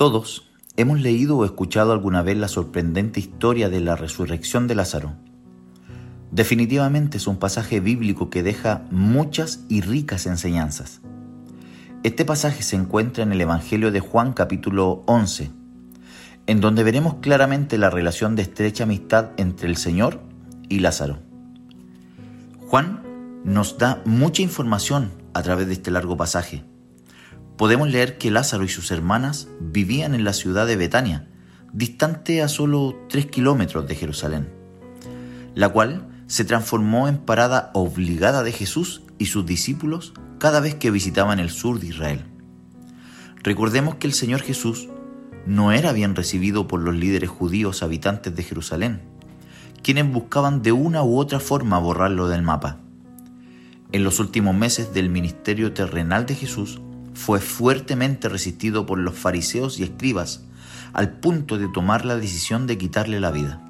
Todos hemos leído o escuchado alguna vez la sorprendente historia de la resurrección de Lázaro. Definitivamente es un pasaje bíblico que deja muchas y ricas enseñanzas. Este pasaje se encuentra en el Evangelio de Juan capítulo 11, en donde veremos claramente la relación de estrecha amistad entre el Señor y Lázaro. Juan nos da mucha información a través de este largo pasaje podemos leer que Lázaro y sus hermanas vivían en la ciudad de Betania, distante a solo 3 kilómetros de Jerusalén, la cual se transformó en parada obligada de Jesús y sus discípulos cada vez que visitaban el sur de Israel. Recordemos que el Señor Jesús no era bien recibido por los líderes judíos habitantes de Jerusalén, quienes buscaban de una u otra forma borrarlo del mapa. En los últimos meses del ministerio terrenal de Jesús, fue fuertemente resistido por los fariseos y escribas, al punto de tomar la decisión de quitarle la vida.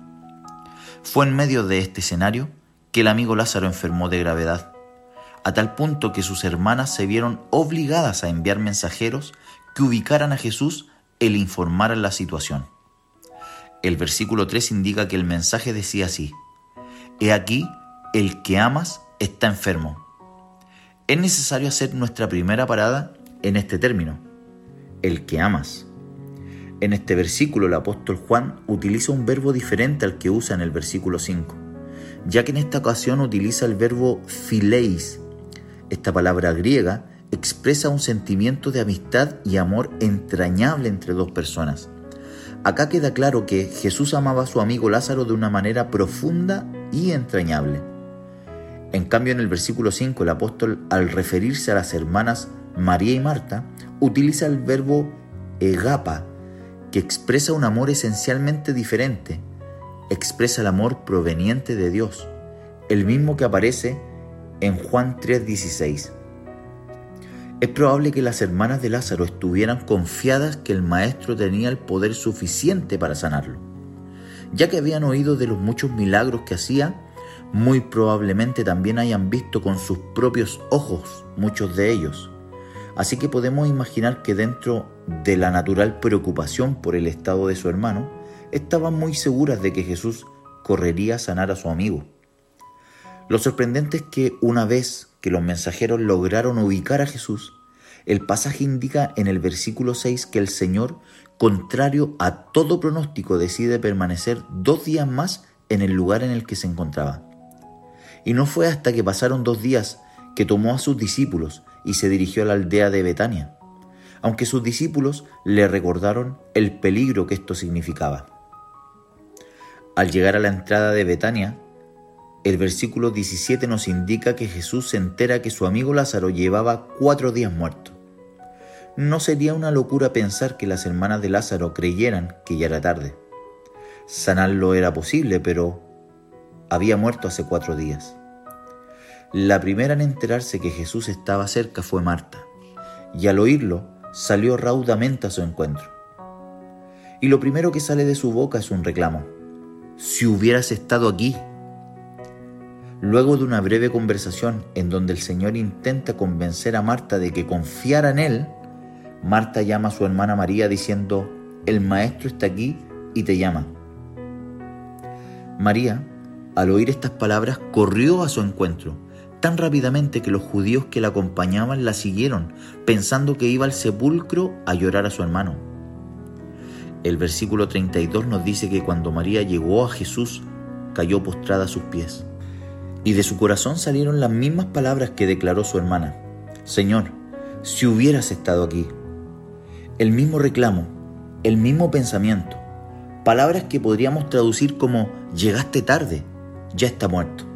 Fue en medio de este escenario que el amigo Lázaro enfermó de gravedad, a tal punto que sus hermanas se vieron obligadas a enviar mensajeros que ubicaran a Jesús e le informaran la situación. El versículo 3 indica que el mensaje decía así, He aquí, el que amas está enfermo. Es necesario hacer nuestra primera parada en este término, el que amas. En este versículo el apóstol Juan utiliza un verbo diferente al que usa en el versículo 5, ya que en esta ocasión utiliza el verbo phileis. Esta palabra griega expresa un sentimiento de amistad y amor entrañable entre dos personas. Acá queda claro que Jesús amaba a su amigo Lázaro de una manera profunda y entrañable. En cambio, en el versículo 5, el apóstol, al referirse a las hermanas María y Marta, utiliza el verbo egapa, que expresa un amor esencialmente diferente. Expresa el amor proveniente de Dios, el mismo que aparece en Juan 3:16. Es probable que las hermanas de Lázaro estuvieran confiadas que el maestro tenía el poder suficiente para sanarlo, ya que habían oído de los muchos milagros que hacía, muy probablemente también hayan visto con sus propios ojos muchos de ellos. Así que podemos imaginar que dentro de la natural preocupación por el estado de su hermano, estaban muy seguras de que Jesús correría a sanar a su amigo. Lo sorprendente es que una vez que los mensajeros lograron ubicar a Jesús, el pasaje indica en el versículo 6 que el Señor, contrario a todo pronóstico, decide permanecer dos días más en el lugar en el que se encontraba. Y no fue hasta que pasaron dos días que tomó a sus discípulos y se dirigió a la aldea de Betania, aunque sus discípulos le recordaron el peligro que esto significaba. Al llegar a la entrada de Betania, el versículo 17 nos indica que Jesús se entera que su amigo Lázaro llevaba cuatro días muerto. No sería una locura pensar que las hermanas de Lázaro creyeran que ya era tarde. Sanarlo era posible, pero había muerto hace cuatro días. La primera en enterarse que Jesús estaba cerca fue Marta, y al oírlo salió raudamente a su encuentro. Y lo primero que sale de su boca es un reclamo. Si hubieras estado aquí. Luego de una breve conversación en donde el Señor intenta convencer a Marta de que confiara en Él, Marta llama a su hermana María diciendo, el Maestro está aquí y te llama. María, al oír estas palabras, corrió a su encuentro tan rápidamente que los judíos que la acompañaban la siguieron, pensando que iba al sepulcro a llorar a su hermano. El versículo 32 nos dice que cuando María llegó a Jesús, cayó postrada a sus pies. Y de su corazón salieron las mismas palabras que declaró su hermana. Señor, si hubieras estado aquí. El mismo reclamo, el mismo pensamiento. Palabras que podríamos traducir como llegaste tarde, ya está muerto.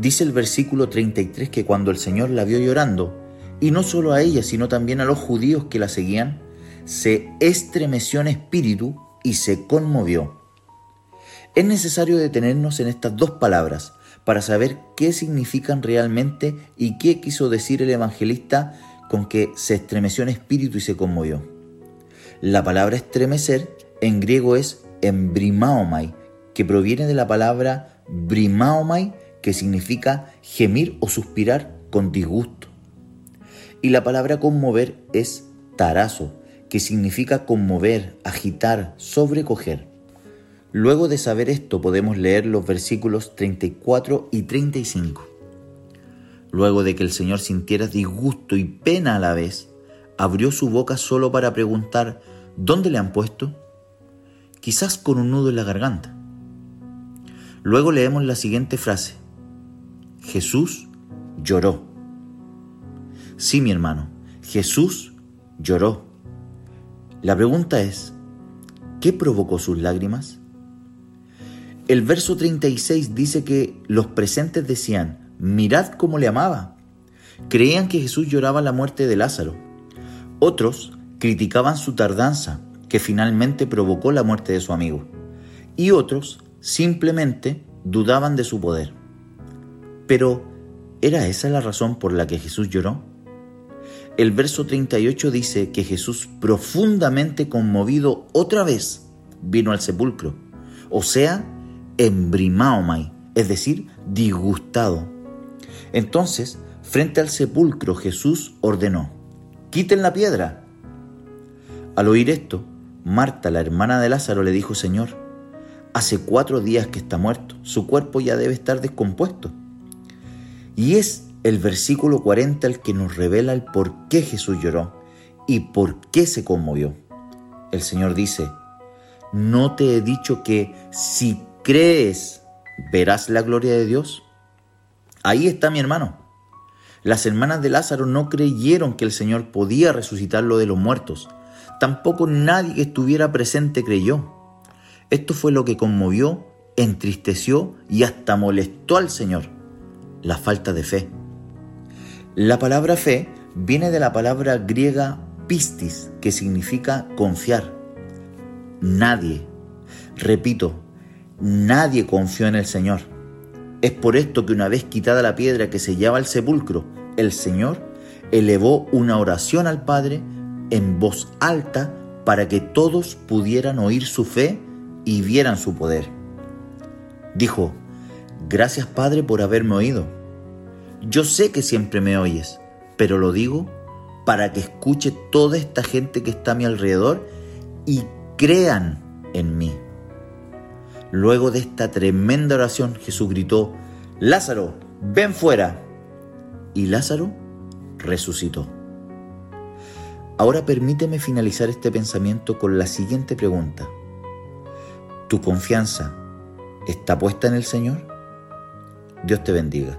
Dice el versículo 33 que cuando el Señor la vio llorando, y no solo a ella, sino también a los judíos que la seguían, se estremeció en espíritu y se conmovió. Es necesario detenernos en estas dos palabras para saber qué significan realmente y qué quiso decir el evangelista con que se estremeció en espíritu y se conmovió. La palabra estremecer en griego es embrimaomai, que proviene de la palabra brimaomai, que significa gemir o suspirar con disgusto. Y la palabra conmover es tarazo, que significa conmover, agitar, sobrecoger. Luego de saber esto podemos leer los versículos 34 y 35. Luego de que el Señor sintiera disgusto y pena a la vez, abrió su boca solo para preguntar, ¿dónde le han puesto? Quizás con un nudo en la garganta. Luego leemos la siguiente frase. Jesús lloró. Sí, mi hermano, Jesús lloró. La pregunta es, ¿qué provocó sus lágrimas? El verso 36 dice que los presentes decían, mirad cómo le amaba. Creían que Jesús lloraba la muerte de Lázaro. Otros criticaban su tardanza, que finalmente provocó la muerte de su amigo. Y otros simplemente dudaban de su poder. Pero, ¿era esa la razón por la que Jesús lloró? El verso 38 dice que Jesús, profundamente conmovido otra vez, vino al sepulcro. O sea, embrimaomai, es decir, disgustado. Entonces, frente al sepulcro, Jesús ordenó, quiten la piedra. Al oír esto, Marta, la hermana de Lázaro, le dijo, Señor, hace cuatro días que está muerto, su cuerpo ya debe estar descompuesto. Y es el versículo 40 el que nos revela el por qué Jesús lloró y por qué se conmovió. El Señor dice, ¿no te he dicho que si crees, verás la gloria de Dios? Ahí está mi hermano. Las hermanas de Lázaro no creyeron que el Señor podía resucitarlo de los muertos. Tampoco nadie que estuviera presente creyó. Esto fue lo que conmovió, entristeció y hasta molestó al Señor. La falta de fe. La palabra fe viene de la palabra griega pistis, que significa confiar. Nadie, repito, Nadie confió en el Señor. Es por esto que una vez quitada la piedra que sellaba el sepulcro, el Señor elevó una oración al Padre en voz alta para que todos pudieran oír su fe y vieran su poder. Dijo, gracias Padre por haberme oído. Yo sé que siempre me oyes, pero lo digo para que escuche toda esta gente que está a mi alrededor y crean en mí. Luego de esta tremenda oración, Jesús gritó, Lázaro, ven fuera. Y Lázaro resucitó. Ahora permíteme finalizar este pensamiento con la siguiente pregunta. ¿Tu confianza está puesta en el Señor? Dios te bendiga.